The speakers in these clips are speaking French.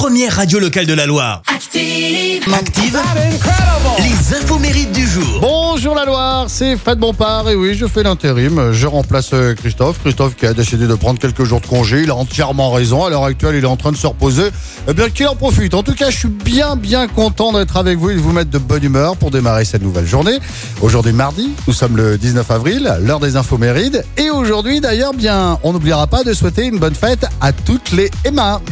première radio locale de la Loire. Active. Active, les infos mérites du jour. Bonjour la Loire, c'est Fred Bompard et oui, je fais l'intérim. Je remplace euh, Christophe. Christophe qui a décidé de prendre quelques jours de congé. Il a entièrement raison. À l'heure actuelle, il est en train de se reposer. Eh bien, qu'il en profite. En tout cas, je suis bien, bien content d'être avec vous et de vous mettre de bonne humeur pour démarrer cette nouvelle journée. Aujourd'hui, mardi, nous sommes le 19 avril, l'heure des infos mérides. Et aujourd'hui, d'ailleurs, bien, on n'oubliera pas de souhaiter une bonne fête à toutes les Emma.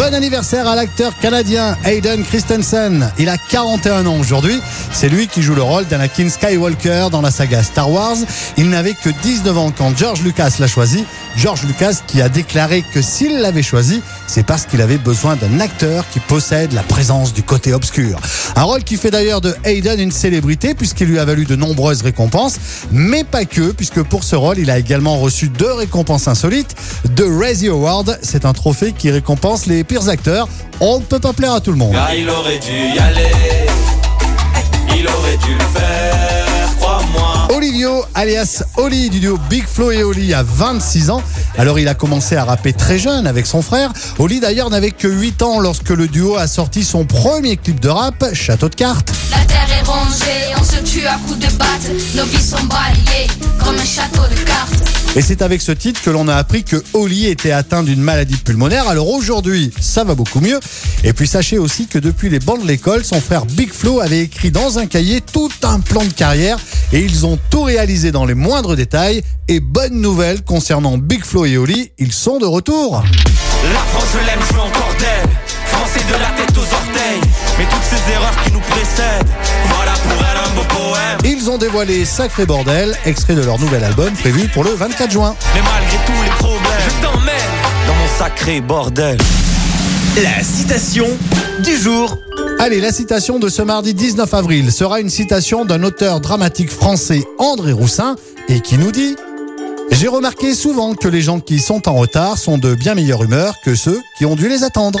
Bon anniversaire à l'acteur canadien Hayden Christensen. Il a 41 ans aujourd'hui. C'est lui qui joue le rôle d'Anakin Skywalker dans la saga Star Wars. Il n'avait que 19 ans quand George Lucas l'a choisi. George Lucas qui a déclaré que s'il l'avait choisi, c'est parce qu'il avait besoin d'un acteur qui possède la présence du côté obscur. Un rôle qui fait d'ailleurs de Hayden une célébrité puisqu'il lui a valu de nombreuses récompenses, mais pas que, puisque pour ce rôle, il a également reçu deux récompenses insolites. De Razzie Award, c'est un trophée qui récompense les pires acteurs. On ne peut pas plaire à tout le monde. Il aurait dû y aller. Alias Oli du duo Big Flo et Oli, a 26 ans. Alors il a commencé à rapper très jeune avec son frère. Oli d'ailleurs n'avait que 8 ans lorsque le duo a sorti son premier clip de rap, Château de cartes. La terre est rongée, on se tue à coups de batte. Nos vies sont balayées comme un château de cartes. Et c'est avec ce titre que l'on a appris que Oli était atteint d'une maladie pulmonaire. Alors aujourd'hui, ça va beaucoup mieux. Et puis sachez aussi que depuis les bancs de l'école, son frère Big Flo avait écrit dans un cahier tout un plan de carrière et ils ont tout réalisé dans les moindres détails. Et bonne nouvelle concernant Big Flo et Oli, ils sont de retour. La France, je l'aime, je veux encore d'elle. Ils ont dévoilé Sacré Bordel, extrait de leur nouvel album prévu pour le 24 juin. Mais malgré tous les problèmes, je t'emmène dans mon sacré bordel. La citation du jour. Allez, la citation de ce mardi 19 avril sera une citation d'un auteur dramatique français, André Roussin, et qui nous dit J'ai remarqué souvent que les gens qui sont en retard sont de bien meilleure humeur que ceux qui ont dû les attendre.